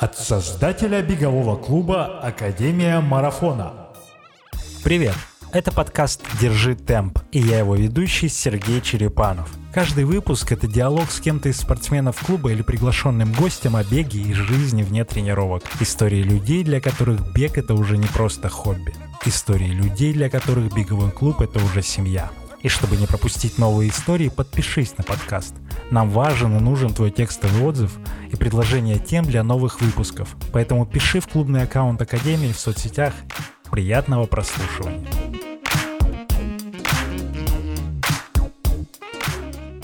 От создателя бегового клуба Академия Марафона. Привет! Это подкаст «Держи темп» и я его ведущий Сергей Черепанов. Каждый выпуск — это диалог с кем-то из спортсменов клуба или приглашенным гостем о беге и жизни вне тренировок. Истории людей, для которых бег — это уже не просто хобби. Истории людей, для которых беговой клуб — это уже семья. И чтобы не пропустить новые истории, подпишись на подкаст. Нам важен и нужен твой текстовый отзыв и предложение тем для новых выпусков. Поэтому пиши в клубный аккаунт Академии в соцсетях. Приятного прослушивания.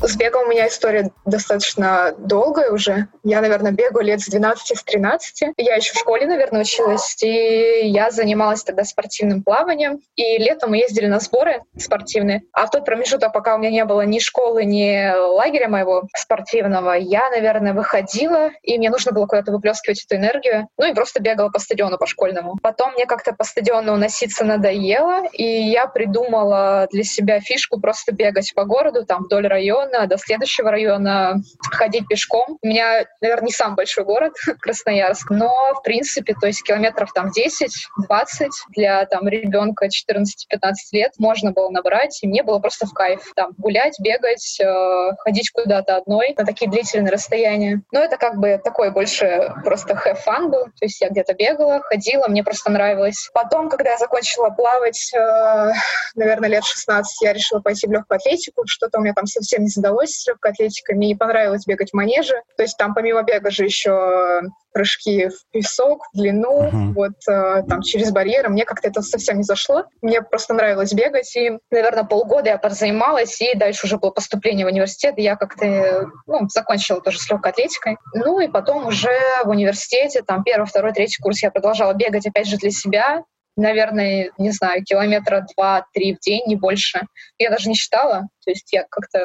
С бегом у меня история достаточно долгая уже. Я, наверное, бегаю лет с 12 с 13. Я еще в школе, наверное, училась, и я занималась тогда спортивным плаванием. И летом мы ездили на сборы спортивные. А в тот промежуток, пока у меня не было ни школы, ни лагеря моего спортивного, я, наверное, выходила, и мне нужно было куда-то выплескивать эту энергию. Ну и просто бегала по стадиону, по школьному. Потом мне как-то по стадиону уноситься надоело, и я придумала для себя фишку просто бегать по городу, там, вдоль района, района до следующего района ходить пешком. У меня, наверное, не самый большой город, Красноярск, но, в принципе, то есть километров там 10-20 для там ребенка 14-15 лет можно было набрать, и мне было просто в кайф. Там гулять, бегать, э, ходить куда-то одной на такие длительные расстояния. Но это как бы такой больше просто have fun был. То есть я где-то бегала, ходила, мне просто нравилось. Потом, когда я закончила плавать, э, наверное, лет 16, я решила пойти в легкую атлетику. Что-то у меня там совсем не задалось с легкой атлетикой. Мне не понравилось бегать в манеже. То есть там помимо бега же еще прыжки в песок, в длину, uh-huh. вот э, там через барьеры. Мне как-то это совсем не зашло. Мне просто нравилось бегать, и, наверное, полгода я позанималась, и дальше уже было поступление в университет, и я как-то ну, закончила тоже с легкой атлетикой. Ну и потом уже в университете, там первый, второй, третий курс я продолжала бегать опять же для себя, наверное, не знаю, километра два-три в день, не больше. Я даже не считала. То есть я как-то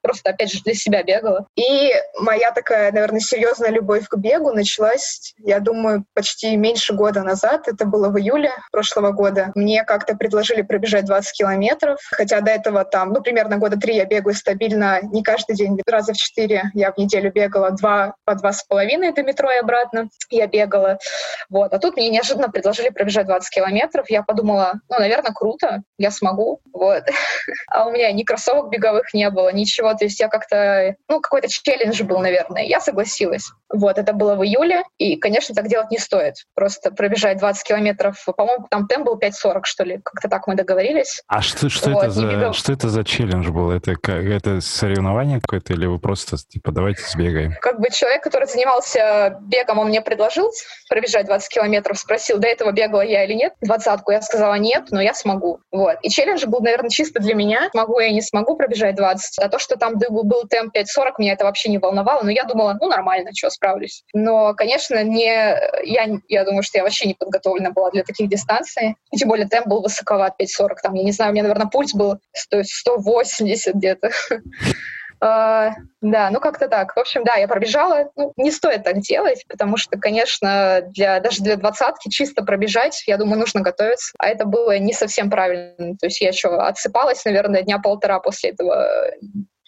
просто, опять же, для себя бегала. И моя такая, наверное, серьезная любовь к бегу началась, я думаю, почти меньше года назад. Это было в июле прошлого года. Мне как-то предложили пробежать 20 километров, хотя до этого там, ну, примерно года три я бегаю стабильно, не каждый день, раза в четыре я в неделю бегала два по два с половиной до метро и обратно. Я бегала. Вот. А тут мне неожиданно предложили пробежать 20 километров. Я подумала, ну, наверное, круто, я смогу. Вот. А у меня ни кроссовок беговых не было, ничего то есть я как-то, ну, какой-то челлендж был, наверное. Я согласилась. Вот, это было в июле, и, конечно, так делать не стоит. Просто пробежать 20 километров, по-моему, там темп был 5.40, что ли, как-то так мы договорились. А что, что, вот, это, за, что это за челлендж был? Это, это соревнование какое-то, или вы просто, типа, давайте сбегаем? Как бы человек, который занимался бегом, он мне предложил пробежать 20 километров, спросил, до этого бегала я или нет, двадцатку, я сказала нет, но я смогу. Вот. И челлендж был, наверное, чисто для меня, могу я не смогу пробежать 20, а то, что там был темп 5.40, меня это вообще не волновало, но я думала, ну, нормально, что, справлюсь. Но, конечно, не, я, я думаю, что я вообще не подготовлена была для таких дистанций. И тем более темп был высоковат, 5.40. Там, я не знаю, у меня, наверное, пульс был 100, 180 где-то. Uh, да, ну как-то так. В общем, да, я пробежала. Ну, не стоит так делать, потому что, конечно, для, даже для двадцатки чисто пробежать, я думаю, нужно готовиться. А это было не совсем правильно. То есть я еще отсыпалась, наверное, дня полтора после этого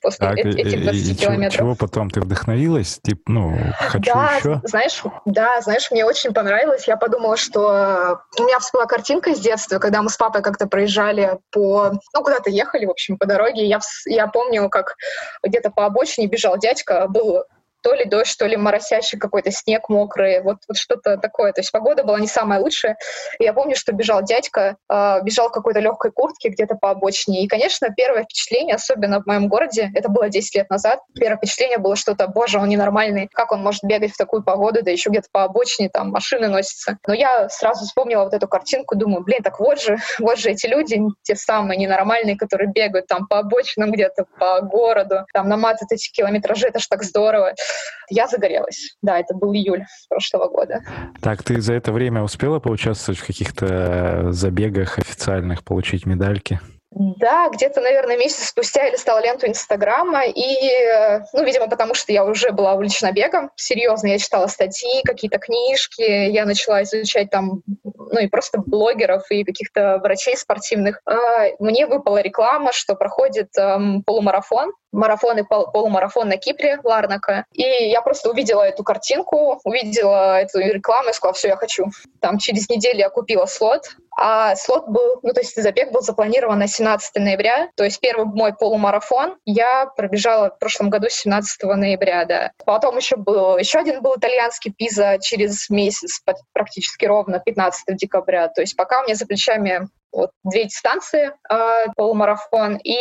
после так, этих 20 и, километров. Чего потом ты вдохновилась? Типа, ну, хочу да, еще? Знаешь, да, знаешь, мне очень понравилось. Я подумала, что у меня всплыла картинка из детства, когда мы с папой как-то проезжали по... Ну, куда-то ехали, в общем, по дороге. Я, я помню, как где-то по обочине бежал дядька, был то ли дождь, то ли моросящий какой-то снег мокрый, вот, вот что-то такое. То есть погода была не самая лучшая. И я помню, что бежал дядька, э, бежал в какой-то легкой куртке где-то по обочине. И, конечно, первое впечатление, особенно в моем городе, это было 10 лет назад, первое впечатление было что-то, боже, он ненормальный, как он может бегать в такую погоду, да еще где-то по обочине, там машины носятся. Но я сразу вспомнила вот эту картинку, думаю, блин, так вот же, вот же эти люди, те самые ненормальные, которые бегают там по обочинам где-то, по городу, там наматывают эти километражи, это ж так здорово. Я загорелась. Да, это был июль прошлого года. Так, ты за это время успела поучаствовать в каких-то забегах официальных, получить медальки? Да, где-то, наверное, месяц спустя я листала ленту Инстаграма, и, ну, видимо, потому что я уже была увлечена бегом, серьезно, я читала статьи, какие-то книжки, я начала изучать там, ну, и просто блогеров, и каких-то врачей спортивных. А, мне выпала реклама, что проходит эм, полумарафон, марафон и пол полумарафон на Кипре, Ларнака. И я просто увидела эту картинку, увидела эту рекламу и сказала, все, я хочу. Там через неделю я купила слот, а слот был, ну то есть забег был запланирован на 17 ноября, то есть первый мой полумарафон я пробежала в прошлом году 17 ноября, да. Потом еще был, еще один был итальянский Пиза через месяц, практически ровно 15 декабря. То есть пока у меня за плечами вот две дистанции, э, полумарафон и,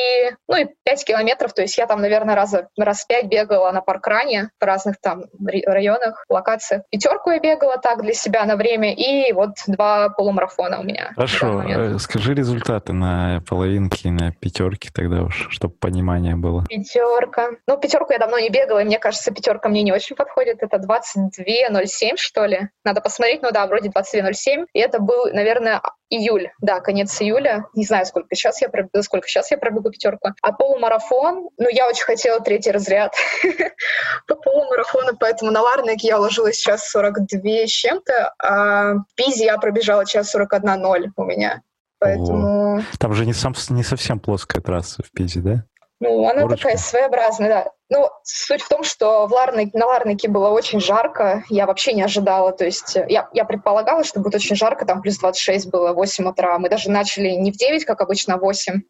ну, и 5 километров, то есть я там, наверное, раза, раз пять бегала на паркране в разных там районах, локациях. Пятерку я бегала так для себя на время, и вот два полумарафона у меня. Хорошо, э, скажи результаты на половинке, на пятерке тогда уж, чтобы понимание было. Пятерка. Ну, пятерку я давно не бегала, и мне кажется, пятерка мне не очень подходит. Это 22.07, что ли. Надо посмотреть, ну да, вроде 22.07. И это был, наверное, июль, да, конец июля. Не знаю, сколько сейчас я пробегу, сколько сейчас я пробегу пятерку. А полумарафон, ну, я очень хотела третий разряд по полумарафону, поэтому на Ларнике я уложилась сейчас 42 с чем-то, а в Пизе я пробежала час 41.0 у меня. Поэтому... Там же не, сам, не совсем плоская трасса в Пизе, да? Ну, она Горочка. такая своеобразная, да. Ну, суть в том, что в Ларне, на Ларнике было очень жарко, я вообще не ожидала, то есть э, я, я предполагала, что будет очень жарко, там плюс 26 было, 8 утра, мы даже начали не в 9, как обычно, а в 8,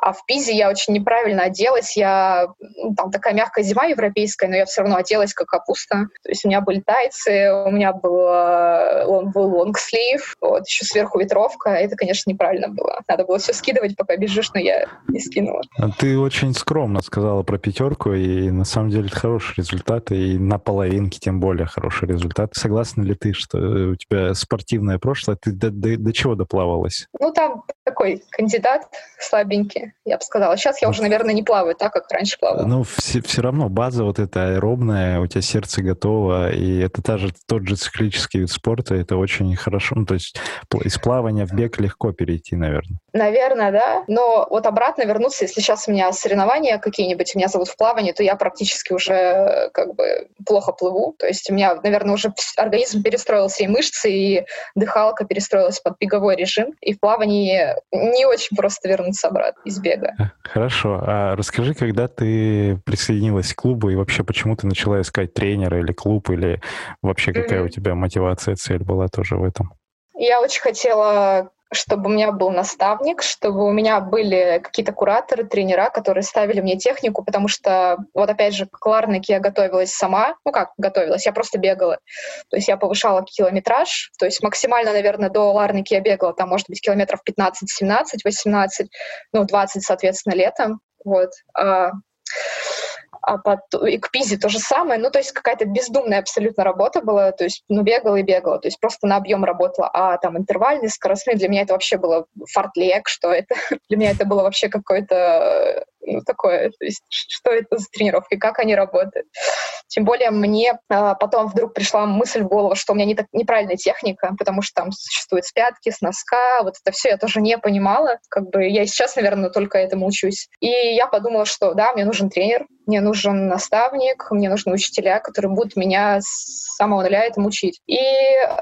а в Пизе я очень неправильно оделась, я, там такая мягкая зима европейская, но я все равно оделась как капуста, то есть у меня были тайцы, у меня был, был лонгслив, вот, еще сверху ветровка, это, конечно, неправильно было, надо было все скидывать, пока бежишь, но я не скинула. А ты очень скромно сказала про пятерку, и и на самом деле это хороший результат, и на половинке тем более хороший результат. Согласна ли ты, что у тебя спортивное прошлое? Ты до, до, до чего доплавалась? Ну, там такой кандидат слабенький, я бы сказала. Сейчас я уже, наверное, не плаваю так, как раньше плавала. Ну, все, все равно база вот эта аэробная, у тебя сердце готово, и это та же, тот же циклический вид спорта, это очень хорошо. Ну, то есть из плавания в бег легко перейти, наверное. Наверное, да. Но вот обратно вернуться, если сейчас у меня соревнования какие-нибудь, меня зовут в плавание, то я практически уже как бы плохо плыву. То есть у меня, наверное, уже организм перестроил все мышцы, и дыхалка перестроилась под беговой режим. И в плавании не очень просто вернуться обратно из бега. Э, хорошо. А расскажи, когда ты присоединилась к клубу, и вообще почему ты начала искать тренера или клуб, или вообще какая mm-hmm. у тебя мотивация, цель была тоже в этом? Я очень хотела чтобы у меня был наставник, чтобы у меня были какие-то кураторы, тренера, которые ставили мне технику, потому что, вот опять же, к Ларнике я готовилась сама. Ну как готовилась? Я просто бегала. То есть я повышала километраж. То есть максимально, наверное, до Ларники я бегала, там, может быть, километров 15, 17, 18, ну, 20, соответственно, летом. Вот. А а под, и к Пизе то же самое. Ну, то есть какая-то бездумная абсолютно работа была, то есть, ну, бегала и бегала, то есть просто на объем работала. А там интервальный, скоростной, для меня это вообще было фартлек, что это, для меня это было вообще какое-то ну, такое, то есть что это за тренировки, как они работают. Тем более мне а, потом вдруг пришла мысль в голову, что у меня не так, неправильная техника, потому что там существует с пятки, с носка, вот это все я тоже не понимала, как бы я сейчас, наверное, только этому учусь. И я подумала, что да, мне нужен тренер, мне нужен наставник, мне нужны учителя, которые будут меня с самого нуля этому учить. И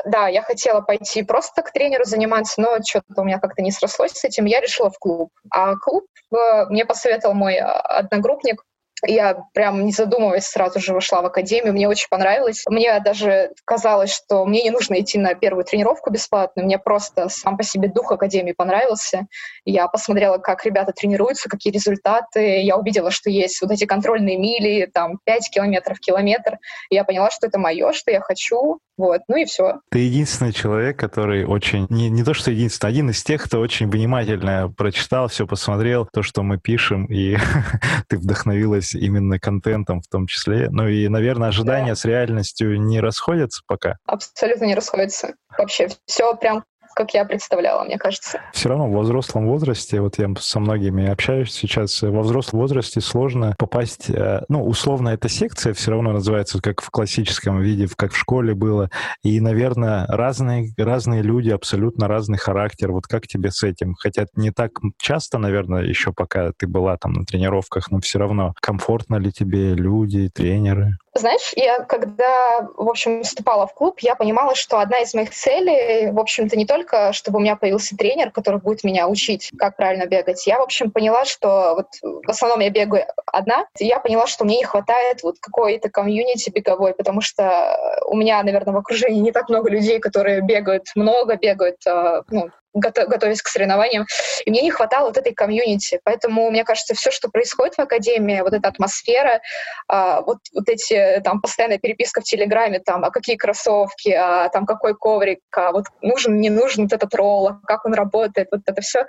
да, я хотела пойти просто к тренеру заниматься, но что-то у меня как-то не срослось с этим, я решила в клуб. А клуб э, мне посоветовал мой а, одногруппник, я прям не задумываясь сразу же вошла в академию, мне очень понравилось. Мне даже казалось, что мне не нужно идти на первую тренировку бесплатно, мне просто сам по себе дух академии понравился. Я посмотрела, как ребята тренируются, какие результаты. Я увидела, что есть вот эти контрольные мили, там 5 километров, километр. Я поняла, что это мое, что я хочу. Вот, ну и все. Ты единственный человек, который очень, не, не то что единственный, один из тех, кто очень внимательно прочитал, все посмотрел, то, что мы пишем, и ты вдохновилась именно контентом в том числе. Ну и, наверное, ожидания да. с реальностью не расходятся пока? Абсолютно не расходятся. Вообще все прям как я представляла, мне кажется. Все равно в взрослом возрасте, вот я со многими общаюсь сейчас, во взрослом возрасте сложно попасть, э, ну, условно, эта секция все равно называется, как в классическом виде, как в школе было, и, наверное, разные, разные люди, абсолютно разный характер, вот как тебе с этим? Хотя не так часто, наверное, еще пока ты была там на тренировках, но все равно комфортно ли тебе люди, тренеры? Знаешь, я когда, в общем, вступала в клуб, я понимала, что одна из моих целей, в общем-то, не только, чтобы у меня появился тренер, который будет меня учить, как правильно бегать. Я, в общем, поняла, что вот в основном я бегаю одна. Я поняла, что мне не хватает вот какой-то комьюнити беговой, потому что у меня, наверное, в окружении не так много людей, которые бегают много, бегают а, ну, готовясь к соревнованиям. И мне не хватало вот этой комьюнити. Поэтому, мне кажется, все, что происходит в Академии, вот эта атмосфера, а, вот, вот эти там постоянная переписка в Телеграме, там, а какие кроссовки, а там какой коврик, а вот нужен, не нужен вот этот ролл, а как он работает, вот это все,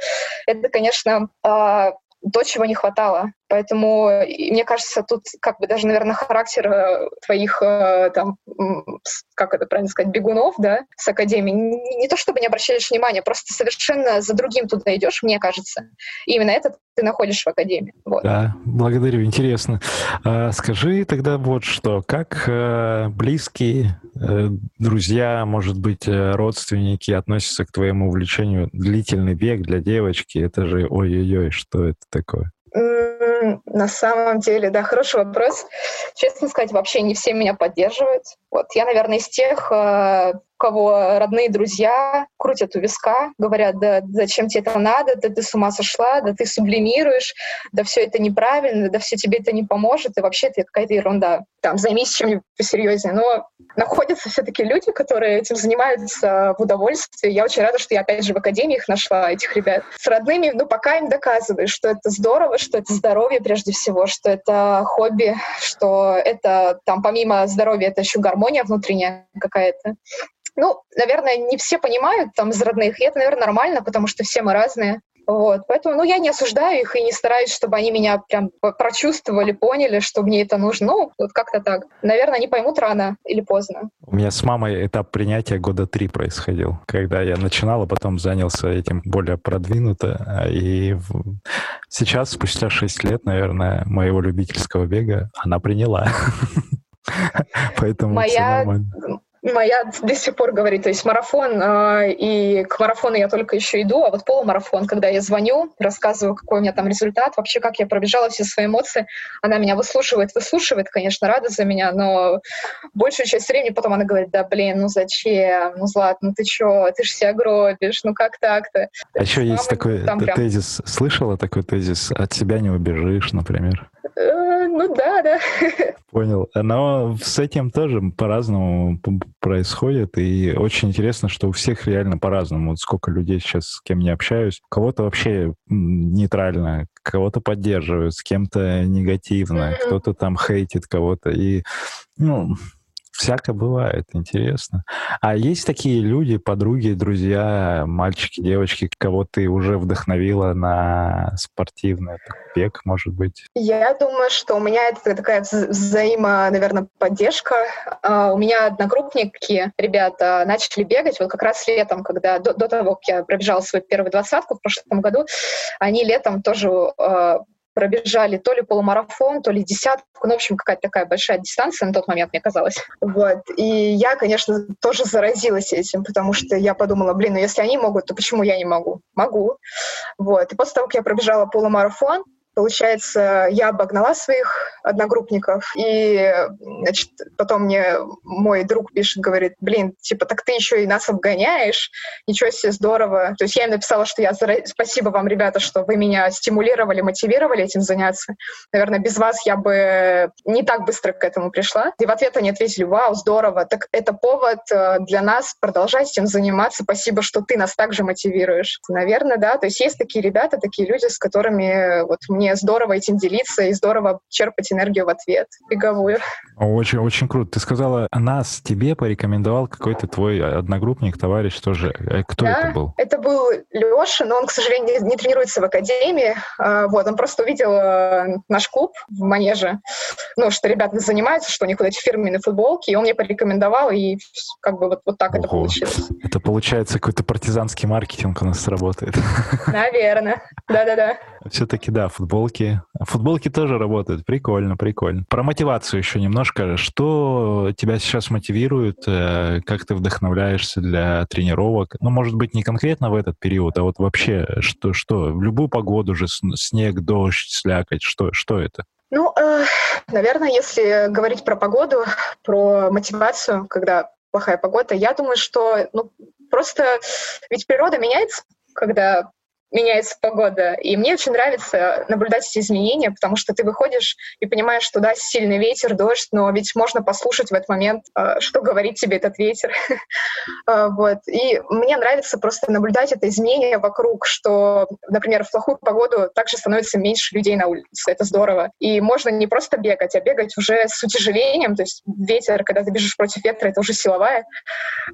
это, конечно, а, то, чего не хватало. Поэтому, мне кажется, тут как бы даже, наверное, характер э, твоих, э, там, как это правильно сказать, бегунов, да, с Академии, не, не то чтобы не обращаешь внимания, просто совершенно за другим туда идешь, мне кажется. И именно это ты находишь в Академии. Вот. Да, благодарю, интересно. А, скажи тогда вот что, как э, близкие, друзья, может быть, родственники относятся к твоему увлечению длительный бег для девочки? Это же ой-ой-ой, что это такое? На самом деле, да, хороший вопрос. Честно сказать, вообще не все меня поддерживают. Вот я, наверное, из тех, э, кого родные друзья крутят у виска, говорят, да зачем тебе это надо, да ты с ума сошла, да ты сублимируешь, да все это неправильно, да все тебе это не поможет, и вообще это какая-то ерунда. Там, займись чем-нибудь посерьезнее. Но находятся все-таки люди, которые этим занимаются в удовольствии. Я очень рада, что я опять же в академии их нашла, этих ребят. С родными, ну, пока им доказываешь, что это здорово, что это здоровье прежде всего, что это хобби, что это там помимо здоровья это еще гармония внутренняя какая-то. Ну, наверное, не все понимают там из родных, и это, наверное, нормально, потому что все мы разные. Вот, поэтому, ну, я не осуждаю их и не стараюсь, чтобы они меня прям прочувствовали, поняли, что мне это нужно. Ну, вот как-то так. Наверное, они поймут рано или поздно. У меня с мамой этап принятия года три происходил, когда я начинал, а потом занялся этим более продвинуто. И сейчас, спустя шесть лет, наверное, моего любительского бега, она приняла. Поэтому Моя моя до сих пор говорит, то есть марафон, э, и к марафону я только еще иду, а вот полумарафон, когда я звоню, рассказываю, какой у меня там результат, вообще как я пробежала все свои эмоции, она меня выслушивает, выслушивает, конечно, рада за меня, но большую часть времени потом она говорит, да блин, ну зачем, ну Злат, ну ты чё, ты же себя гробишь, ну как так-то? А еще есть такой тезис, слышала такой тезис, от себя не убежишь, например? Ну да, да. Понял. Но с этим тоже по-разному происходит. И очень интересно, что у всех реально по-разному. Вот сколько людей сейчас, с кем не общаюсь. Кого-то вообще нейтрально, кого-то поддерживают, с кем-то негативно, mm-hmm. кто-то там хейтит кого-то. И ну, всяко бег интересно. А есть такие люди, подруги, друзья, мальчики, девочки, кого ты уже вдохновила на спортивный бег, может быть? Я думаю, что у меня это такая взаимо, наверное, поддержка. Uh, у меня одногруппники, ребята, начали бегать вот как раз летом, когда до, до того, как я пробежала свою первую двадцатку в прошлом году, они летом тоже uh, пробежали то ли полумарафон, то ли десятку, ну, в общем, какая-то такая большая дистанция на тот момент, мне казалось. Вот. И я, конечно, тоже заразилась этим, потому что я подумала, блин, ну если они могут, то почему я не могу? Могу. Вот. И после того, как я пробежала полумарафон, Получается, я обогнала своих одногруппников, и значит, потом мне мой друг пишет, говорит, блин, типа, так ты еще и нас обгоняешь, ничего себе, здорово. То есть я им написала, что я спасибо вам, ребята, что вы меня стимулировали, мотивировали этим заняться. Наверное, без вас я бы не так быстро к этому пришла. И в ответ они ответили, вау, здорово, так это повод э, для нас продолжать этим заниматься. Спасибо, что ты нас также мотивируешь. Наверное, да. То есть есть такие ребята, такие люди, с которыми вот мне мне здорово этим делиться и здорово черпать энергию в ответ беговую. Очень, очень круто. Ты сказала, нас тебе порекомендовал какой-то твой одногруппник, товарищ тоже. Э, кто да, это был? Это был Леша, но он, к сожалению, не тренируется в академии. А, вот, он просто увидел э, наш клуб в Манеже, ну, что ребята занимаются, что у них вот эти фирменные футболки, и он мне порекомендовал, и как бы вот, вот так Ого. это получилось. Это получается какой-то партизанский маркетинг у нас работает. Наверное. Да-да-да. Все-таки, да, футболки. Футболки тоже работают. Прикольно, прикольно. Про мотивацию еще немножко. Что тебя сейчас мотивирует? Э, как ты вдохновляешься для тренировок? Ну, может быть, не конкретно в этот период, а вот вообще, что, что в любую погоду же, снег, дождь, слякоть, что, что это? Ну, э, наверное, если говорить про погоду, про мотивацию, когда плохая погода, я думаю, что ну, просто ведь природа меняется, когда меняется погода. И мне очень нравится наблюдать эти изменения, потому что ты выходишь и понимаешь, что да, сильный ветер, дождь, но ведь можно послушать в этот момент, а, что говорит тебе этот ветер. А, вот. И мне нравится просто наблюдать это изменение вокруг, что, например, в плохую погоду также становится меньше людей на улице. Это здорово. И можно не просто бегать, а бегать уже с утяжелением, то есть ветер, когда ты бежишь против ветра, это уже силовая.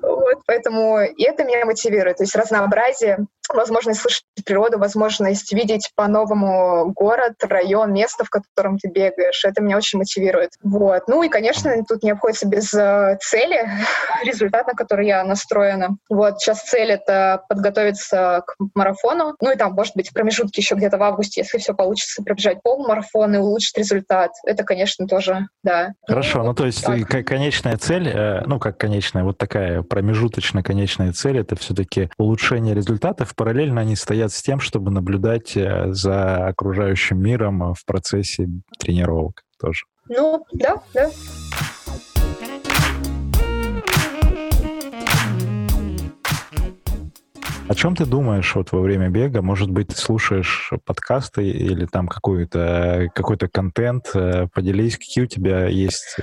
Вот. Поэтому и это меня мотивирует. То есть разнообразие, возможность слышать природу, возможность видеть по-новому город, район, место, в котором ты бегаешь. Это меня очень мотивирует. Вот. Ну и, конечно, тут не обходится без э, цели, результат, на который я настроена. Вот сейчас цель — это подготовиться к марафону. Ну и там, может быть, в промежутке еще где-то в августе, если все получится, пробежать полумарафон и улучшить результат. Это, конечно, тоже, да. Хорошо, ну, ну то есть так. конечная цель, э, ну как конечная, вот такая промежуточная конечная цель — это все-таки улучшение результатов. Параллельно они стоят с тем, чтобы наблюдать э, за окружающим миром в процессе тренировок тоже. Ну, да, да. Чем ты думаешь вот во время бега? Может быть, ты слушаешь подкасты или там какой-то какой-то контент? Э, поделись, какие у тебя есть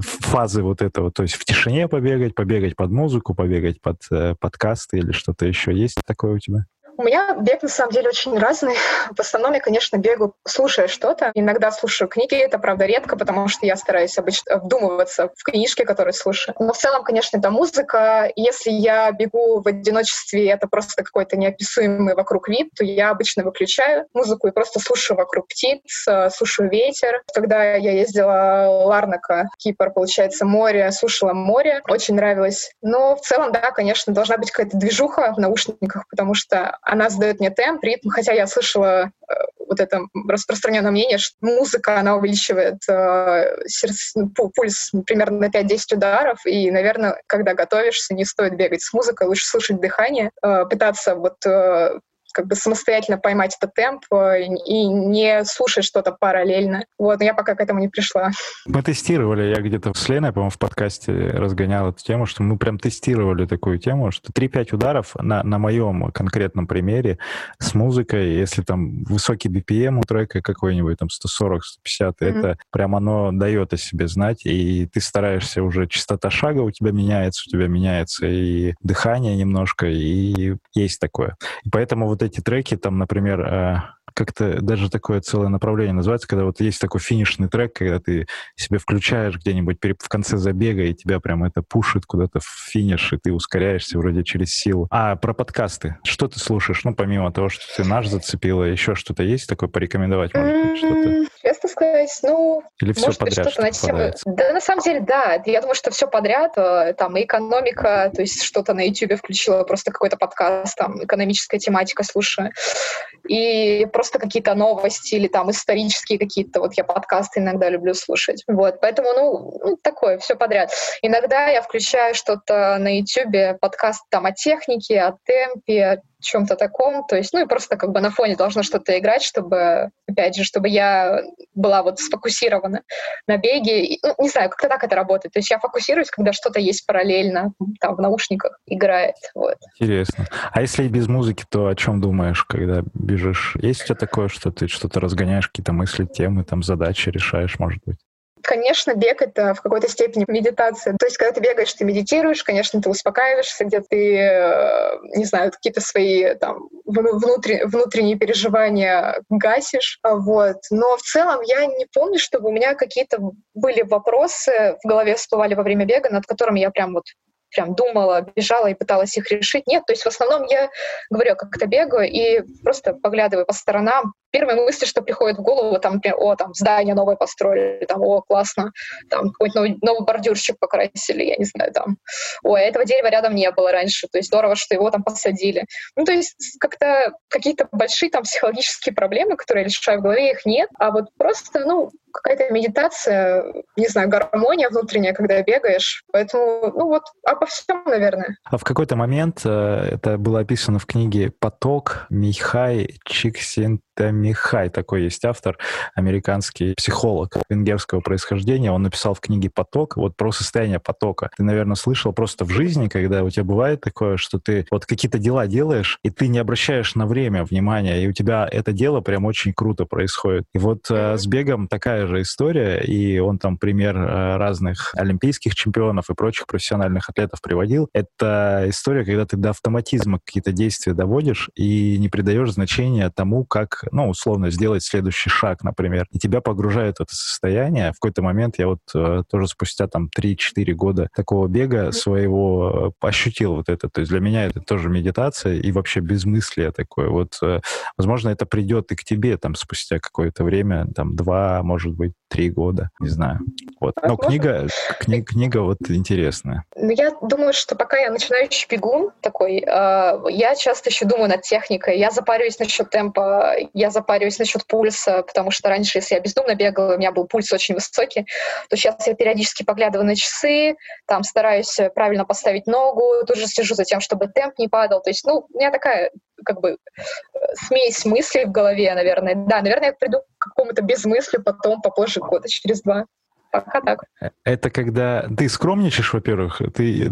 фазы вот этого. То есть в тишине побегать, побегать под музыку, побегать под подкасты или что-то еще есть такое у тебя? У меня бег на самом деле очень разный. В основном я, конечно, бегу, слушая что-то. Иногда слушаю книги, это правда редко, потому что я стараюсь обычно вдумываться в книжки, которые слушаю. Но в целом, конечно, это музыка. Если я бегу в одиночестве, это просто какой-то неописуемый вокруг вид, то я обычно выключаю музыку и просто слушаю вокруг птиц, э, слушаю ветер. Когда я ездила Ларнака, Кипр, получается, море, слушала море, очень нравилось. Но в целом, да, конечно, должна быть какая-то движуха в наушниках, потому что она задает мне темп, ритм, хотя я слышала э, вот это распространенное мнение, что музыка, она увеличивает э, сердце, ну, пульс примерно на 5-10 ударов, и, наверное, когда готовишься, не стоит бегать с музыкой, лучше слушать дыхание, э, пытаться вот э, как бы самостоятельно поймать этот темп э, и не слушать что-то параллельно. Вот, но я пока к этому не пришла. Мы тестировали, я где-то с Леной, по-моему, в подкасте разгонял эту тему, что мы прям тестировали такую тему, что 3-5 ударов на, на моем конкретном примере с музыкой, если там высокий BPM у трека какой-нибудь, там 140-150, mm-hmm. это прям оно дает о себе знать, и ты стараешься уже, частота шага у тебя меняется, у тебя меняется и дыхание немножко, и есть такое. И поэтому вот эти треки, там, например, э, как-то даже такое целое направление называется, когда вот есть такой финишный трек, когда ты себе включаешь где-нибудь в конце забега, и тебя прям это пушит куда-то в финиш, и ты ускоряешься вроде через силу. А про подкасты. Что ты слушаешь? Ну, помимо того, что ты наш зацепила, еще что-то есть такое порекомендовать, может быть, что-то? Честно сказать, ну... Или все может подряд, что-то на тему... Да, на самом деле, да. Я думаю, что все подряд. Э, там и экономика, то есть что-то на YouTube включила, просто какой-то подкаст, там, экономическая тематика слушаю. И просто какие-то новости или там исторические какие-то, вот я подкасты иногда люблю слушать. Вот, поэтому, ну, ну такое, все подряд. Иногда я включаю что-то на YouTube, подкаст там о технике, о темпе, чем-то таком. То есть, ну и просто как бы на фоне должно что-то играть, чтобы, опять же, чтобы я была вот сфокусирована на беге. Ну, не знаю, как-то так это работает. То есть я фокусируюсь, когда что-то есть параллельно, там в наушниках играет. Вот. Интересно. А если без музыки, то о чем думаешь, когда бежишь? Есть у тебя такое, что ты что-то разгоняешь, какие-то мысли, темы, там задачи решаешь, может быть? Конечно, бег — это в какой-то степени медитация. То есть, когда ты бегаешь, ты медитируешь, конечно, ты успокаиваешься, где ты, э, не знаю, какие-то свои там внутренние, внутренние переживания гасишь. Вот. Но в целом я не помню, чтобы у меня какие-то были вопросы в голове всплывали во время бега, над которыми я прям вот прям думала, бежала и пыталась их решить. Нет, то есть в основном я говорю, как-то бегаю и просто поглядываю по сторонам. Первые мысли, что приходят в голову, там, например, о, там, здание новое построили, там, о, классно, там, какой-то новый, новый бордюрчик покрасили, я не знаю, там, ой, этого дерева рядом не было раньше, то есть здорово, что его там посадили. Ну, то есть как-то какие-то большие там психологические проблемы, которые решаю в голове, их нет, а вот просто, ну, какая-то медитация, не знаю, гармония внутренняя, когда бегаешь. Поэтому, ну вот, обо всем, наверное. А в какой-то момент, э, это было описано в книге «Поток» Михай Чиксентамихай, такой есть автор, американский психолог венгерского происхождения. Он написал в книге «Поток» вот про состояние потока. Ты, наверное, слышал просто в жизни, когда у тебя бывает такое, что ты вот какие-то дела делаешь, и ты не обращаешь на время внимания, и у тебя это дело прям очень круто происходит. И вот mm-hmm. с бегом такая же история, и он там пример э, разных олимпийских чемпионов и прочих профессиональных атлетов приводил. Это история, когда ты до автоматизма какие-то действия доводишь и не придаешь значения тому, как, ну, условно, сделать следующий шаг, например. И тебя погружает в это состояние. В какой-то момент я вот э, тоже спустя там 3-4 года такого бега своего э, ощутил вот это. То есть для меня это тоже медитация и вообще безмыслие такое. Вот, возможно, это придет и к тебе там спустя какое-то время, там два, может быть, три года, не знаю. Вот. Но книга, кни, книга вот интересная. Ну, я думаю, что пока я начинающий бегун такой, э, я часто еще думаю над техникой. Я запариваюсь насчет темпа, я запариваюсь насчет пульса, потому что раньше, если я бездумно бегала, у меня был пульс очень высокий, то сейчас я периодически поглядываю на часы, там стараюсь правильно поставить ногу, тут же слежу за тем, чтобы темп не падал. То есть, ну, у меня такая как бы смесь мыслей в голове, наверное. Да, наверное, я приду какому-то безмыслию потом, попозже, года через два. Пока так. Это когда ты скромничаешь, во-первых, ты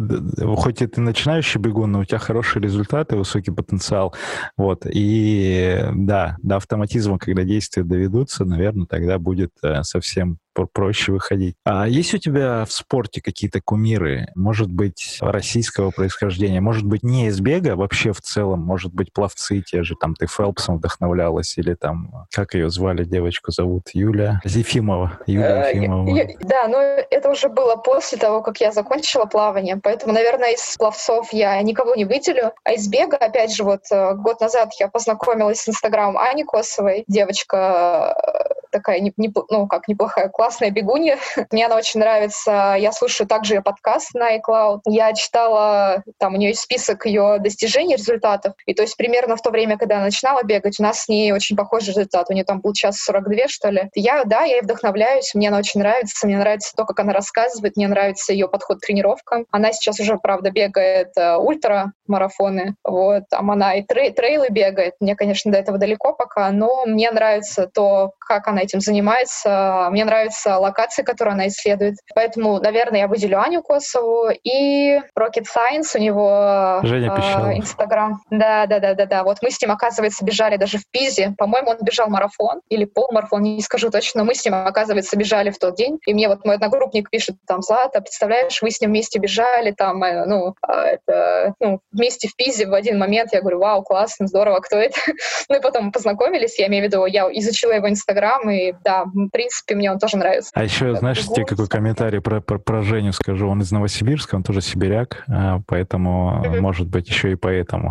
хоть и ты начинающий бегун, но у тебя хорошие результаты, высокий потенциал, вот, и да, до автоматизма, когда действия доведутся, наверное, тогда будет э, совсем проще выходить. А есть у тебя в спорте какие-то кумиры? Может быть, российского происхождения? Может быть, не из бега, вообще в целом? Может быть, пловцы те же, там, ты Фелпсом вдохновлялась? Или там, как ее звали, девочку зовут? Юля Зефимова. Юля э, Ефимова. Да, но это уже было после того, как я закончила плавание. Поэтому, наверное, из пловцов я никого не выделю. А из бега, опять же, вот э, год назад я познакомилась с инстаграмом Ани Косовой. Девочка э, такая, не, не, ну, как неплохая, классная бегунья. Мне она очень нравится. Я слушаю также ее подкаст на iCloud. Я читала, там у нее есть список ее достижений, результатов. И то есть примерно в то время, когда она начинала бегать, у нас с ней очень похожий результат. У нее там был час 42, что ли. Я, да, я ей вдохновляюсь, мне она очень нравится. Мне нравится то, как она рассказывает, мне нравится ее подход к тренировкам. Она сейчас уже, правда, бегает э, ультра марафоны. Вот. Там она и трей трейлы бегает. Мне, конечно, до этого далеко пока, но мне нравится то, как она этим занимается. Мне нравятся локации, которые она исследует. Поэтому, наверное, я выделю Аню Косову и Rocket Science у него э, Инстаграм. Да, да, да, да, да. Вот мы с ним, оказывается, бежали даже в Пизе. По-моему, он бежал марафон или полумарафон, не скажу точно. Мы с ним, оказывается, бежали в тот день. И мне вот мой одногруппник пишет там, Злата, представляешь, вы с ним вместе бежали, там, э, ну, а, это, ну, вместе в Пизе в один момент. Я говорю, вау, классно, здорово, кто это? ну и потом познакомились, я имею в виду, я изучила его Инстаграм, и да, в принципе, мне он тоже нравится. А еще, знаешь, тебе какой комментарий про, про, про Женю скажу. Он из Новосибирска, он тоже сибиряк, а, поэтому, mm-hmm. может быть, еще и поэтому.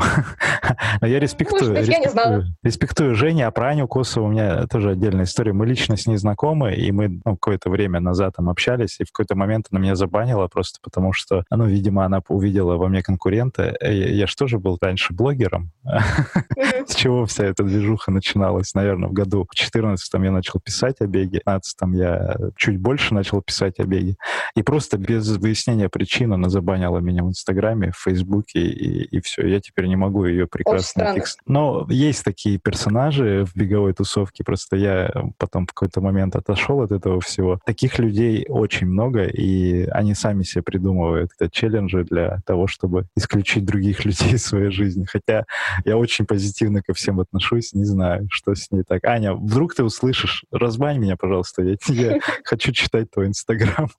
Но я респектую, быть, респектую, я респектую Женю, а про Аню Косову у меня тоже отдельная история. Мы лично с ней знакомы, и мы ну, какое-то время назад там общались, и в какой-то момент она меня забанила просто потому, что, ну, видимо, она увидела во мне конкурента. Я, я же тоже был раньше блогером. С чего вся эта движуха начиналась, наверное, в году в 14 я начал писать о беге, в 15 я чуть больше начал писать о беге. И просто без выяснения причин она забанила меня в Инстаграме, в Фейсбуке, и, и все. Я теперь не могу ее прекрасный текст. Но есть такие персонажи в беговой тусовке, просто я потом в какой-то момент отошел от этого всего. Таких людей очень много, и они сами себе придумывают это челленджи для того, чтобы исключить других людей из своей жизни. Хотя я очень позитивно ко всем отношусь, не знаю, что с ней так. Аня, вдруг ты услышишь, разбань меня, пожалуйста, я, я хочу читать твой Инстаграм.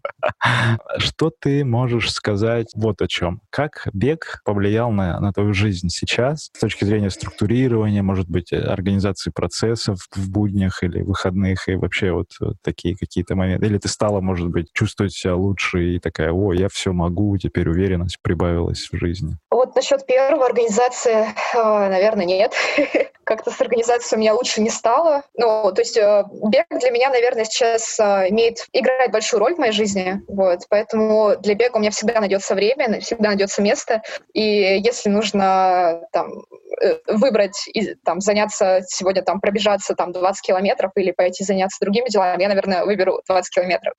Что ты можешь сказать вот о чем? Как бег повлиял на, на твою жизнь сейчас с точки зрения структурирования, может быть, организации процессов в буднях или выходных, и вообще вот такие какие-то моменты? Или ты стала, может быть, чувствовать себя лучше и такая, о, я все могу, теперь уверенность прибавилась в жизни? Вот насчет первого организации, э, наверное, нет. Как-то с организацией у меня лучше не стало. Ну, то есть э, бег для меня, наверное, сейчас э, имеет, играет большую роль в моей жизни. Вот. Поэтому для бега у меня всегда найдется время, всегда найдется место. И если нужно там, выбрать и там, заняться сегодня, там, пробежаться там, 20 километров или пойти заняться другими делами, я, наверное, выберу 20 километров.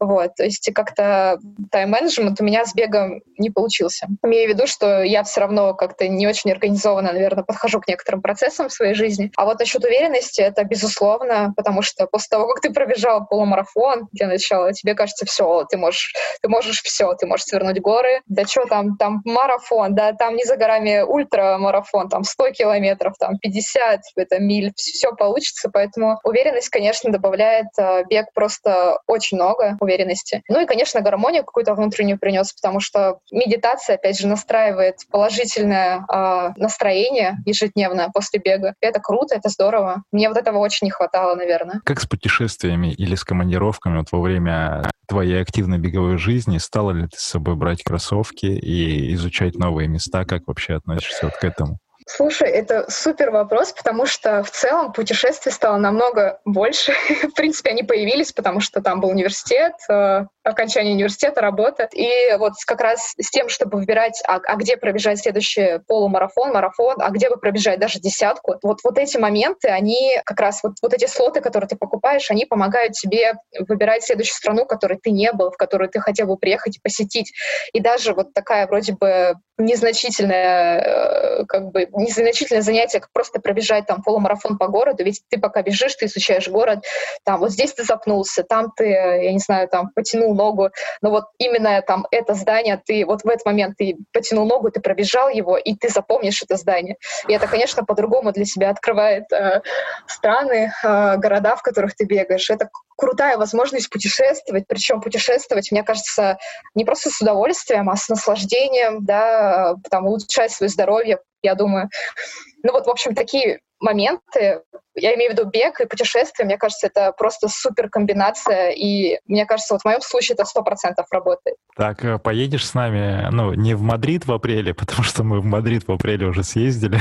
Вот. То есть как-то тайм-менеджмент у меня с бегом не получился. Имею в виду, что я все равно как-то не очень организованно, наверное, подхожу к некоторым процессам в своей жизни. А вот насчет уверенности это безусловно, потому что после того, как ты пробежал полумарафон для начала, тебе кажется, все, ты можешь, ты можешь все, ты можешь свернуть горы. Да что там, там марафон, да, там не за горами ультрамарафон, там 100 километров, там 50 это миль, все получится, поэтому уверенность, конечно, добавляет э, бег просто очень много уверенности. Ну и, конечно, гармонию какую-то внутреннюю принес, потому что медитация, опять же, настраивает положительное э, настроение ежедневно после бега. Это круто, это здорово. Мне вот этого очень не хватало, наверное. Как с путешествиями или с командировками вот во время твоей активной беговой жизни? Стала ли ты с собой брать кроссовки и изучать новые места? Как вообще относишься вот к этому? Слушай, это супер вопрос, потому что в целом путешествий стало намного больше. в принципе, они появились, потому что там был университет, э, окончание университета, работа. И вот как раз с тем, чтобы выбирать, а, а где пробежать следующий полумарафон, марафон, а где бы пробежать даже десятку, вот, вот эти моменты, они как раз, вот, вот эти слоты, которые ты покупаешь, они помогают тебе выбирать следующую страну, в которой ты не был, в которую ты хотел бы приехать и посетить. И даже вот такая вроде бы незначительная, э, как бы незначительное занятие, как просто пробежать там полумарафон по городу, ведь ты пока бежишь, ты изучаешь город, там вот здесь ты запнулся, там ты, я не знаю, там потянул ногу, но вот именно там это здание, ты вот в этот момент ты потянул ногу, ты пробежал его, и ты запомнишь это здание. И это, конечно, по-другому для себя открывает э, страны, э, города, в которых ты бегаешь. Это крутая возможность путешествовать, причем путешествовать, мне кажется, не просто с удовольствием, а с наслаждением, да, там, улучшать свое здоровье, я думаю. Ну вот, в общем, такие моменты, я имею в виду бег и путешествия, мне кажется, это просто супер комбинация, и мне кажется, вот в моем случае это сто процентов работает. Так, э, поедешь с нами, ну, не в Мадрид в апреле, потому что мы в Мадрид в апреле уже съездили,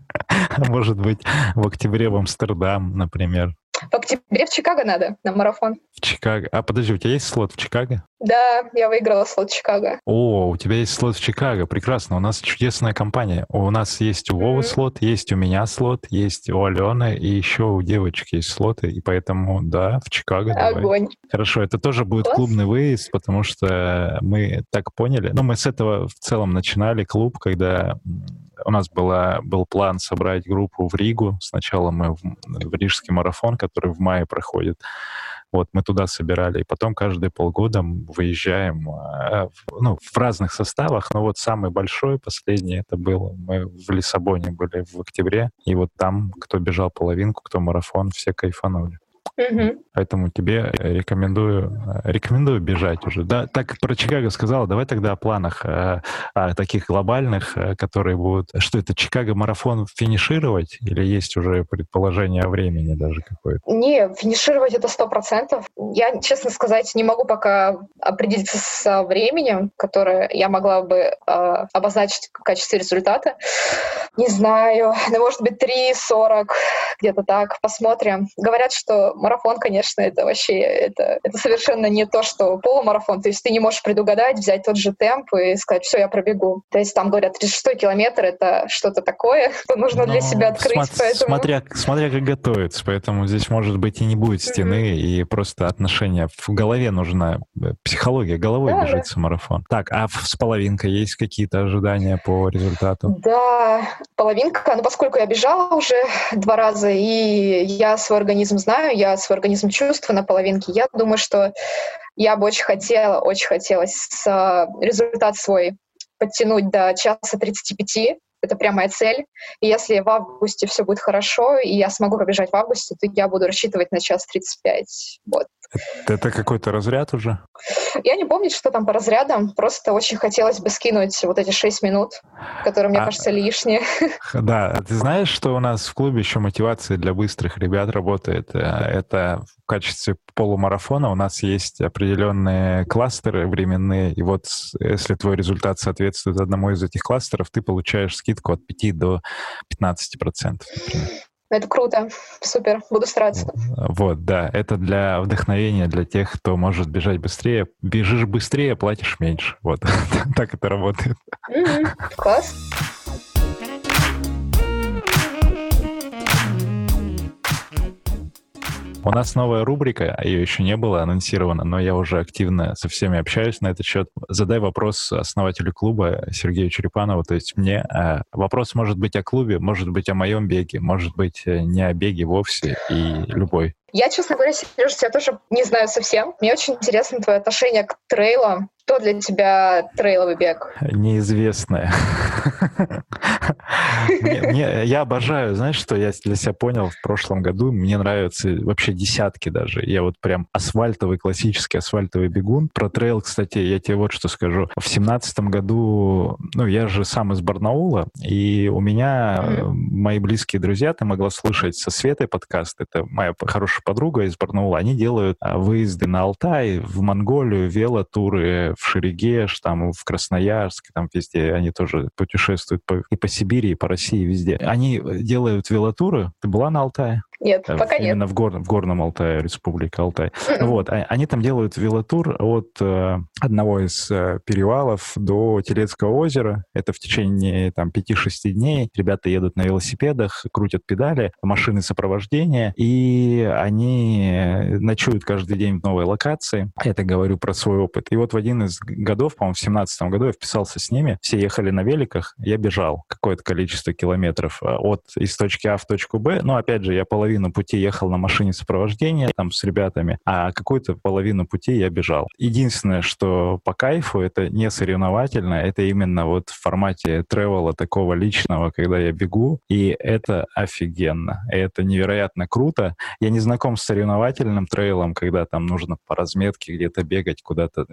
а может быть, в октябре в Амстердам, например. В октябре в Чикаго надо на марафон. В Чикаго. А подожди, у тебя есть слот в Чикаго? Да, я выиграла слот в Чикаго. О, у тебя есть слот в Чикаго. Прекрасно. У нас чудесная компания. У нас есть у Вовы mm-hmm. слот, есть у меня слот, есть у Алены, и еще у девочек есть слоты. И поэтому, да, в Чикаго Огонь. Давай. Хорошо, это тоже будет Класс. клубный выезд, потому что мы так поняли. Ну, мы с этого в целом начинали клуб, когда у нас была, был план собрать группу в Ригу. Сначала мы в, в Рижский марафон, который в мае проходит. Вот мы туда собирали, и потом каждые полгода выезжаем в, ну, в разных составах. Но вот самый большой, последний, это был, мы в Лиссабоне были в октябре, и вот там, кто бежал половинку, кто марафон, все кайфанули. Угу. Поэтому тебе рекомендую, рекомендую бежать уже. Да, так про Чикаго сказала, давай тогда о планах о, о таких глобальных, э, которые будут... Что это, Чикаго-марафон финишировать? Или есть уже предположение о времени даже какое-то? Не, финишировать это сто процентов. Я, честно сказать, не могу пока определиться с временем, которое я могла бы э, обозначить в качестве результата. Не знаю, ну, может быть, 3.40, где-то так, посмотрим. Говорят, что марафон, конечно, это вообще, это, это совершенно не то, что полумарафон. То есть ты не можешь предугадать, взять тот же темп и сказать, все, я пробегу. То есть там говорят, 36 километр — это что-то такое, что нужно Но для себя открыть. Смо- поэтому... смотря, смотря как готовиться, поэтому здесь, может быть, и не будет стены, mm-hmm. и просто отношения. В голове нужна э, психология, головой да, бежится да. марафон. Так, а с половинкой есть какие-то ожидания по результату? Да, половинка, ну, поскольку я бежала уже два раза, и я свой организм знаю, я свой организм чувствую на половинке, я думаю, что я бы очень хотела, очень хотелось с, результат свой подтянуть до часа 35, это прям моя цель. И если в августе все будет хорошо, и я смогу пробежать в августе, то я буду рассчитывать на час 35. Вот. Это какой-то разряд уже? Я не помню, что там по разрядам. Просто очень хотелось бы скинуть вот эти шесть минут, которые, мне а, кажется, лишние. Да. Ты знаешь, что у нас в клубе еще мотивация для быстрых ребят работает? Э, это в качестве полумарафона у нас есть определенные кластеры временные. И вот если твой результат соответствует одному из этих кластеров, ты получаешь скидку от 5 до 15 процентов, например. Это круто, супер, буду стараться. Вот, да, это для вдохновения для тех, кто может бежать быстрее. Бежишь быстрее, платишь меньше. Вот, так это работает. Класс. У нас новая рубрика, ее еще не было анонсировано, но я уже активно со всеми общаюсь на этот счет. Задай вопрос основателю клуба Сергею Черепанову, то есть мне. А, вопрос может быть о клубе, может быть о моем беге, может быть э, не о беге вовсе и любой. Я, честно говоря, Сережа, тебя тоже не знаю совсем. Мне очень интересно твое отношение к трейлам. Что для тебя трейловый бег? Неизвестное. Я обожаю, знаешь, что я для себя понял в прошлом году? Мне нравятся вообще десятки даже. Я вот прям асфальтовый, классический асфальтовый бегун. Про трейл, кстати, я тебе вот что скажу. В семнадцатом году, ну, я же сам из Барнаула, и у меня мои близкие друзья, ты могла слышать со Светой подкаст, это моя хорошая хорошая подруга из Барнаула, они делают а, выезды на Алтай, в Монголию, велотуры в Шерегеш, там в Красноярск, там везде они тоже путешествуют по, и по Сибири, и по России, везде. Они делают велотуры. Ты была на Алтае? Нет, э, пока именно нет. в, гор, в Горном Алтае, Республика Алтай. вот, а, они там делают велотур от э, одного из э, перевалов до Телецкого озера. Это в течение там 5-6 дней. Ребята едут на велосипедах, крутят педали, машины сопровождения, и они ночуют каждый день в новой локации. Это говорю про свой опыт. И вот в один из годов, по-моему, в 17 году я вписался с ними. Все ехали на великах, я бежал какое-то количество километров э, от из точки А в точку Б. Но, опять же, я половину половину пути ехал на машине сопровождения там с ребятами, а какую-то половину пути я бежал. Единственное, что по кайфу, это не соревновательно, это именно вот в формате тревела такого личного, когда я бегу, и это офигенно. Это невероятно круто. Я не знаком с соревновательным трейлом, когда там нужно по разметке где-то бегать куда-то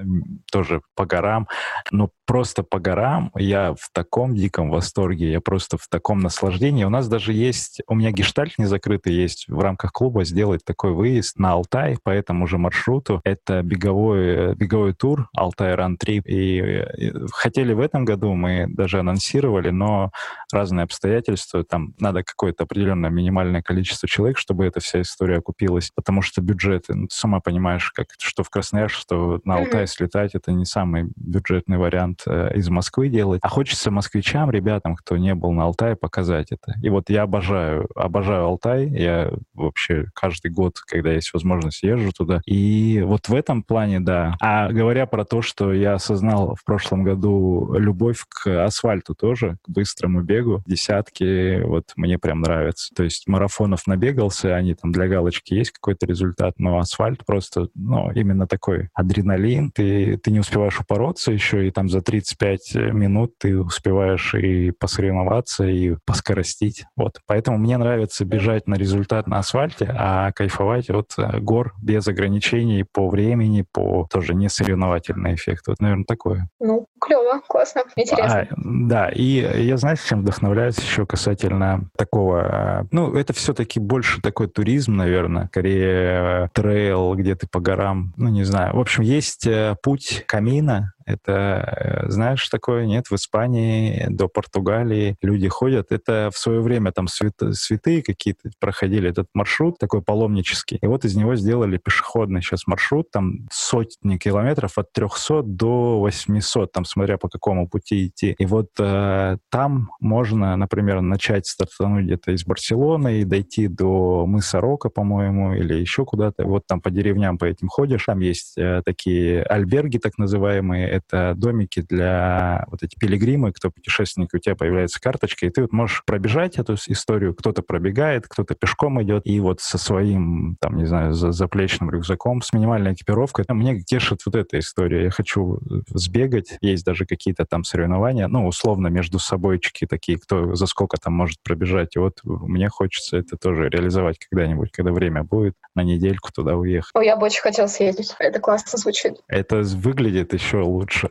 тоже по горам, но просто по горам я в таком диком восторге, я просто в таком наслаждении. У нас даже есть, у меня гештальт не закрытый есть в рамках клуба сделать такой выезд на Алтай по этому же маршруту. Это беговой, беговой тур Алтай Ран Трип. И, и хотели в этом году, мы даже анонсировали, но разные обстоятельства, там надо какое-то определенное минимальное количество человек, чтобы эта вся история окупилась, потому что бюджеты, ну, ты сама понимаешь, как, что в Красноярск, что на Алтай слетать, это не самый бюджетный вариант э, из Москвы делать. А хочется москвичам, ребятам, кто не был на Алтае, показать это. И вот я обожаю, обожаю Алтай, я вообще каждый год, когда есть возможность, езжу туда. И вот в этом плане, да. А говоря про то, что я осознал в прошлом году любовь к асфальту тоже, к быстрому бегу, десятки, вот мне прям нравится. То есть марафонов набегался, они там для галочки есть какой-то результат, но асфальт просто, ну, именно такой адреналин. Ты, ты не успеваешь упороться еще, и там за 35 минут ты успеваешь и посоревноваться, и поскоростить. Вот. Поэтому мне нравится бежать на результат результат на асфальте, а кайфовать от э, гор без ограничений по времени, по тоже не соревновательный эффект. Вот, наверное, такое. Ну, клево, классно, интересно. А, да, и я, знаешь, чем вдохновляюсь еще касательно такого... Э, ну, это все-таки больше такой туризм, наверное, скорее э, трейл, где ты по горам, ну, не знаю. В общем, есть путь камина, Это, э, знаешь, такое нет? В Испании до Португалии люди ходят. Это в свое время там свят, святые какие-то проходили этот маршрут такой паломнический. И вот из него сделали пешеходный сейчас маршрут, там сотни километров от 300 до 800, там смотря по какому пути идти. И вот э, там можно, например, начать стартануть где-то из Барселоны и дойти до мыса Рока, по-моему, или еще куда-то. Вот там по деревням по этим ходишь. Там есть э, такие альберги, так называемые. Это домики для вот эти пилигримы, кто путешественник, у тебя появляется карточка, и ты вот можешь пробежать эту историю. Кто-то пробегает, кто-то пешком идет, и вот со своим, там, не знаю, за заплечным рюкзаком, с минимальной экипировкой. Мне тешит вот эта история. Я хочу сбегать. Есть даже какие-то там соревнования, ну, условно, между собойчики такие, кто за сколько там может пробежать. И вот мне хочется это тоже реализовать когда-нибудь, когда время будет, на недельку туда уехать. О, я бы очень хотела съездить. Это классно звучит. Это выглядит еще лучше.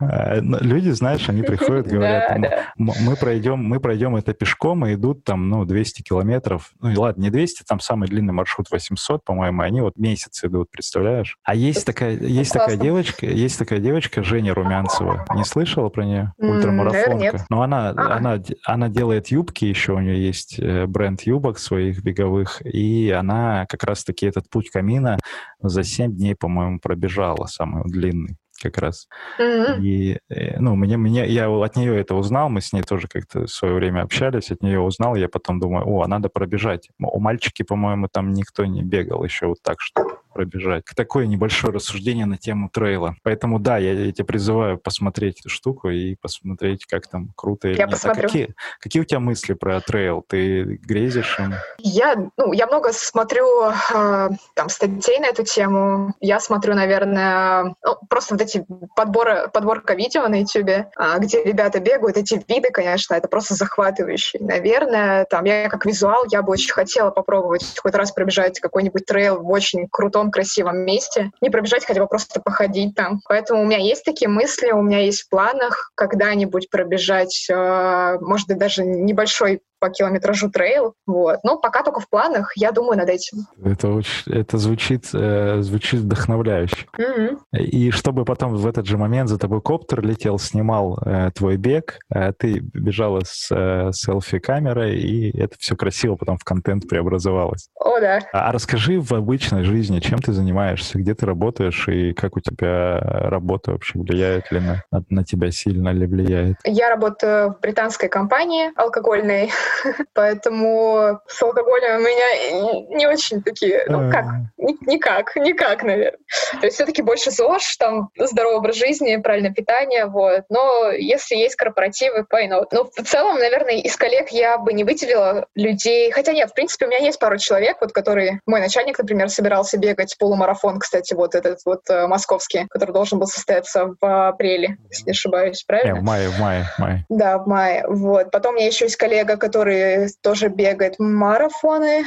Люди, знаешь, они приходят, говорят, мы пройдем, мы пройдем это пешком, и идут там, ну, 200 километров. Ну, и ладно, не 200, там самый длинный маршрут 800, по-моему, они вот месяц идут, представляешь? А есть такая, есть такая девочка, есть такая девочка, Женя Румянцева. Не слышала про нее? Ультрамарафонка. Но она, а. она, она делает юбки еще, у нее есть э, бренд юбок своих беговых, и она как раз-таки этот путь камина за 7 дней, по-моему, пробежала, самый длинный как раз. Mm-hmm. И, э, ну, мне, мне, я от нее это узнал, мы с ней тоже как-то в свое время общались, от нее узнал, я потом думаю, о, а надо пробежать. У мальчики, по-моему, там никто не бегал еще вот так, что пробежать. Такое небольшое рассуждение на тему трейла. Поэтому да, я, я тебя призываю посмотреть эту штуку и посмотреть, как там круто или я нет. А посмотрю. А какие, какие у тебя мысли про трейл? Ты грезишь им? Я, ну, я много смотрю э, там статей на эту тему. Я смотрю, наверное, ну, просто вот эти подборы, подборка видео на YouTube, э, где ребята бегают. Эти виды, конечно, это просто захватывающие. Наверное, там я как визуал, я бы очень хотела попробовать хоть раз пробежать какой-нибудь трейл в очень крутом красивом, красивом месте, не пробежать, хотя бы просто походить там. Поэтому у меня есть такие мысли, у меня есть в планах когда-нибудь пробежать, э, может быть, даже небольшой по километражу трейл. Вот. Но пока только в планах, я думаю над этим. Это, очень, это звучит, э, звучит вдохновляюще. Mm-hmm. И чтобы потом в этот же момент за тобой коптер летел, снимал э, твой бег, э, ты бежала с э, селфи-камерой, и это все красиво потом в контент преобразовалось. О, да. А, а расскажи в обычной жизни, чем ты занимаешься, где ты работаешь, и как у тебя работа вообще влияет ли на, на тебя сильно ли влияет? Я работаю в британской компании алкогольной. Поэтому с алкоголем у меня не очень такие, ну как, никак, никак, наверное. То есть все-таки больше ЗОЖ, там здоровый образ жизни, правильное питание, вот. Но если есть корпоративы, why not? Но в целом, наверное, из коллег я бы не выделила людей, хотя нет, в принципе, у меня есть пару человек, вот который, мой начальник, например, собирался бегать полумарафон, кстати, вот этот вот э, московский, который должен был состояться в апреле, если не ошибаюсь, правильно? Не, в мае, в мае, в мае. Да, в мае, вот. Потом у меня еще есть коллега, который который тоже бегает марафоны.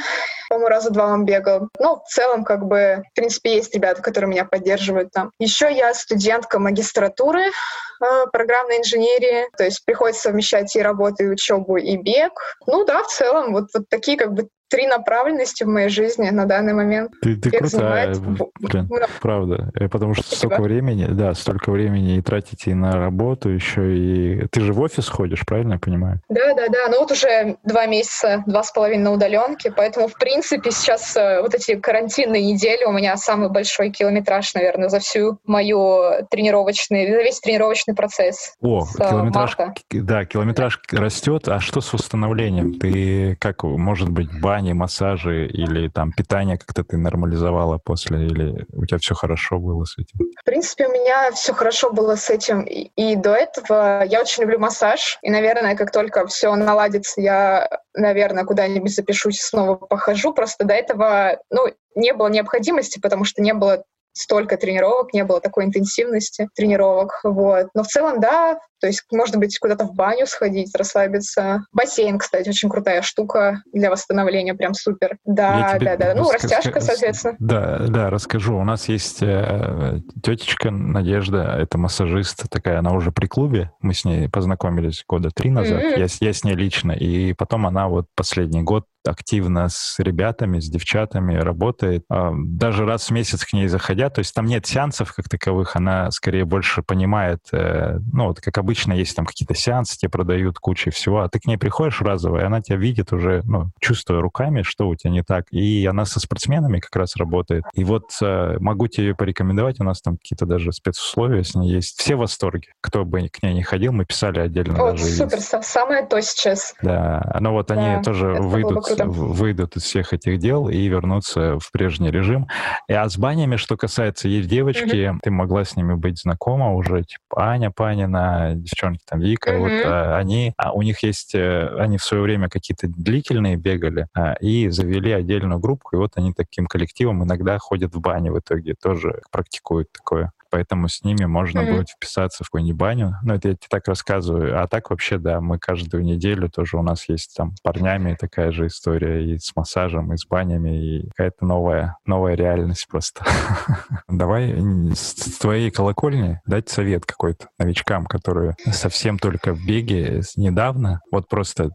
По-моему, раза два он бегал. Ну, в целом, как бы, в принципе, есть ребята, которые меня поддерживают там. Еще я студентка магистратуры э, программной инженерии, то есть приходится совмещать и работу, и учебу, и бег. Ну да, в целом, вот, вот такие как бы три направленности в моей жизни на данный момент. Ты, ты крутая, блин, правда. Э, потому что Спасибо. столько времени, да, столько времени и тратите и на работу еще, и ты же в офис ходишь, правильно я понимаю? Да, да, да. Ну вот уже два месяца, два с половиной на удаленке, поэтому, в принципе, сейчас э, вот эти карантинные недели у меня самый большой километраж, наверное, за всю мою тренировочный, за весь тренировочный процесс. О, километраж, марта. да, километраж растет, а что с восстановлением? Ты как, может быть, баня бани, массажи или там питание как-то ты нормализовала после, или у тебя все хорошо было с этим? В принципе, у меня все хорошо было с этим и, и до этого. Я очень люблю массаж, и, наверное, как только все наладится, я, наверное, куда-нибудь запишусь, снова похожу. Просто до этого, ну, не было необходимости, потому что не было столько тренировок, не было такой интенсивности тренировок. Вот. Но в целом, да, то есть, можно быть, куда-то в баню сходить, расслабиться. Бассейн, кстати, очень крутая штука для восстановления, прям супер. Да, да, да. Ну, растяжка, соответственно. Да, да, расскажу. У нас есть э, тетечка Надежда, это массажист такая, она уже при клубе. Мы с ней познакомились года три назад. Mm-hmm. Я, я с ней лично. И потом она вот последний год активно с ребятами, с девчатами работает. А, даже раз в месяц к ней заходя, то есть там нет сеансов как таковых, она скорее больше понимает, э, ну, вот как обычно, есть там какие-то сеансы, тебе продают кучу всего, а ты к ней приходишь разово, и она тебя видит уже, ну, чувствуя руками, что у тебя не так. И она со спортсменами как раз работает. И вот э, могу тебе порекомендовать, у нас там какие-то даже спецусловия с ней есть. Все в восторге. Кто бы к ней не ходил, мы писали отдельно. О, даже супер, есть. самое то сейчас. Да, ну вот да, они тоже выйдут, выйдут из всех этих дел и вернутся в прежний режим. И, а с банями, что касается, есть девочки, mm-hmm. ты могла с ними быть знакома уже, типа Аня Панина, девчонки там Вика, mm-hmm. вот а, они, а у них есть, э, они в свое время какие-то длительные бегали а, и завели отдельную группу, и вот они таким коллективом иногда ходят в бане в итоге, тоже практикуют такое поэтому с ними можно mm-hmm. будет вписаться в какую-нибудь баню. Ну, это я тебе так рассказываю. А так вообще, да, мы каждую неделю тоже у нас есть там парнями такая же история и с массажем, и с банями, и какая-то новая, новая реальность просто. Давай с твоей колокольни дать совет какой-то новичкам, которые совсем только в беге недавно. Вот просто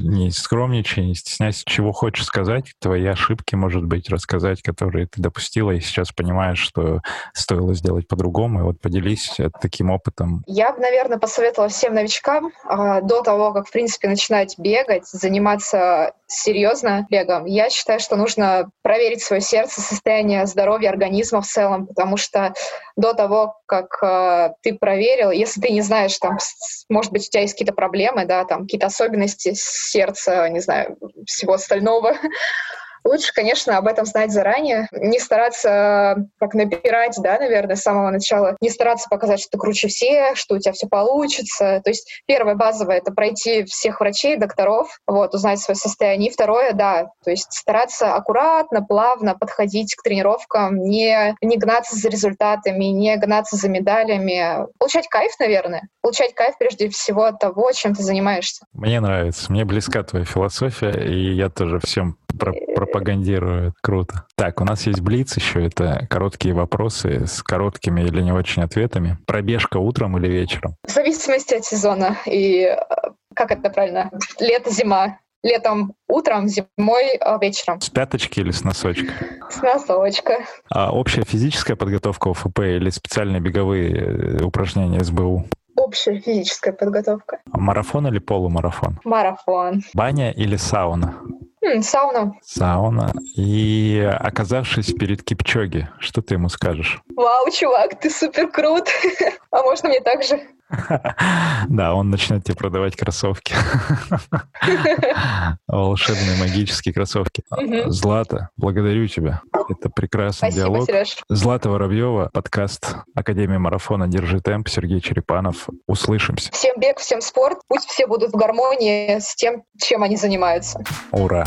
не скромничай, не стесняйся, чего хочешь сказать, твои ошибки, может быть, рассказать, которые ты допустила, и сейчас понимаешь, что стоило сделать по-другому. И вот поделись таким опытом. Я бы, наверное, посоветовала всем новичкам э, до того, как, в принципе, начинать бегать, заниматься серьезно бегом, я считаю, что нужно проверить свое сердце, состояние здоровья организма в целом, потому что до того, как э, ты проверил, если ты не знаешь, там, может быть, у тебя есть какие-то проблемы, да, там, какие-то особенности сердца, не знаю, всего остального, Лучше, конечно, об этом знать заранее, не стараться как напирать, да, наверное, с самого начала, не стараться показать, что ты круче всех, что у тебя все получится. То есть первое базовое — это пройти всех врачей, докторов, вот, узнать свое состояние. И второе, да, то есть стараться аккуратно, плавно подходить к тренировкам, не, не гнаться за результатами, не гнаться за медалями. Получать кайф, наверное. Получать кайф прежде всего от того, чем ты занимаешься. Мне нравится. Мне близка твоя философия, и я тоже всем пропагандирует. Круто. Так, у нас есть Блиц еще. Это короткие вопросы с короткими или не очень ответами. Пробежка утром или вечером? В зависимости от сезона. И э, как это правильно? Лето-зима. Летом утром, зимой а вечером. С пяточки или с носочка? С носочка. А общая физическая подготовка УФП или специальные беговые э, упражнения СБУ? Общая физическая подготовка. Марафон или полумарафон? Марафон. Баня или сауна? М, сауна. Сауна. И оказавшись перед Кипчоги, что ты ему скажешь? Вау, чувак, ты супер крут. А можно мне так же? Да, он начнет тебе продавать кроссовки. Волшебные магические кроссовки. Злата, благодарю тебя. Это прекрасный диалог. Злата Воробьева, подкаст Академии марафона «Держи темп», Сергей Черепанов. Услышимся. Всем бег, всем спорт. Пусть все будут в гармонии с тем, чем они занимаются. Ура!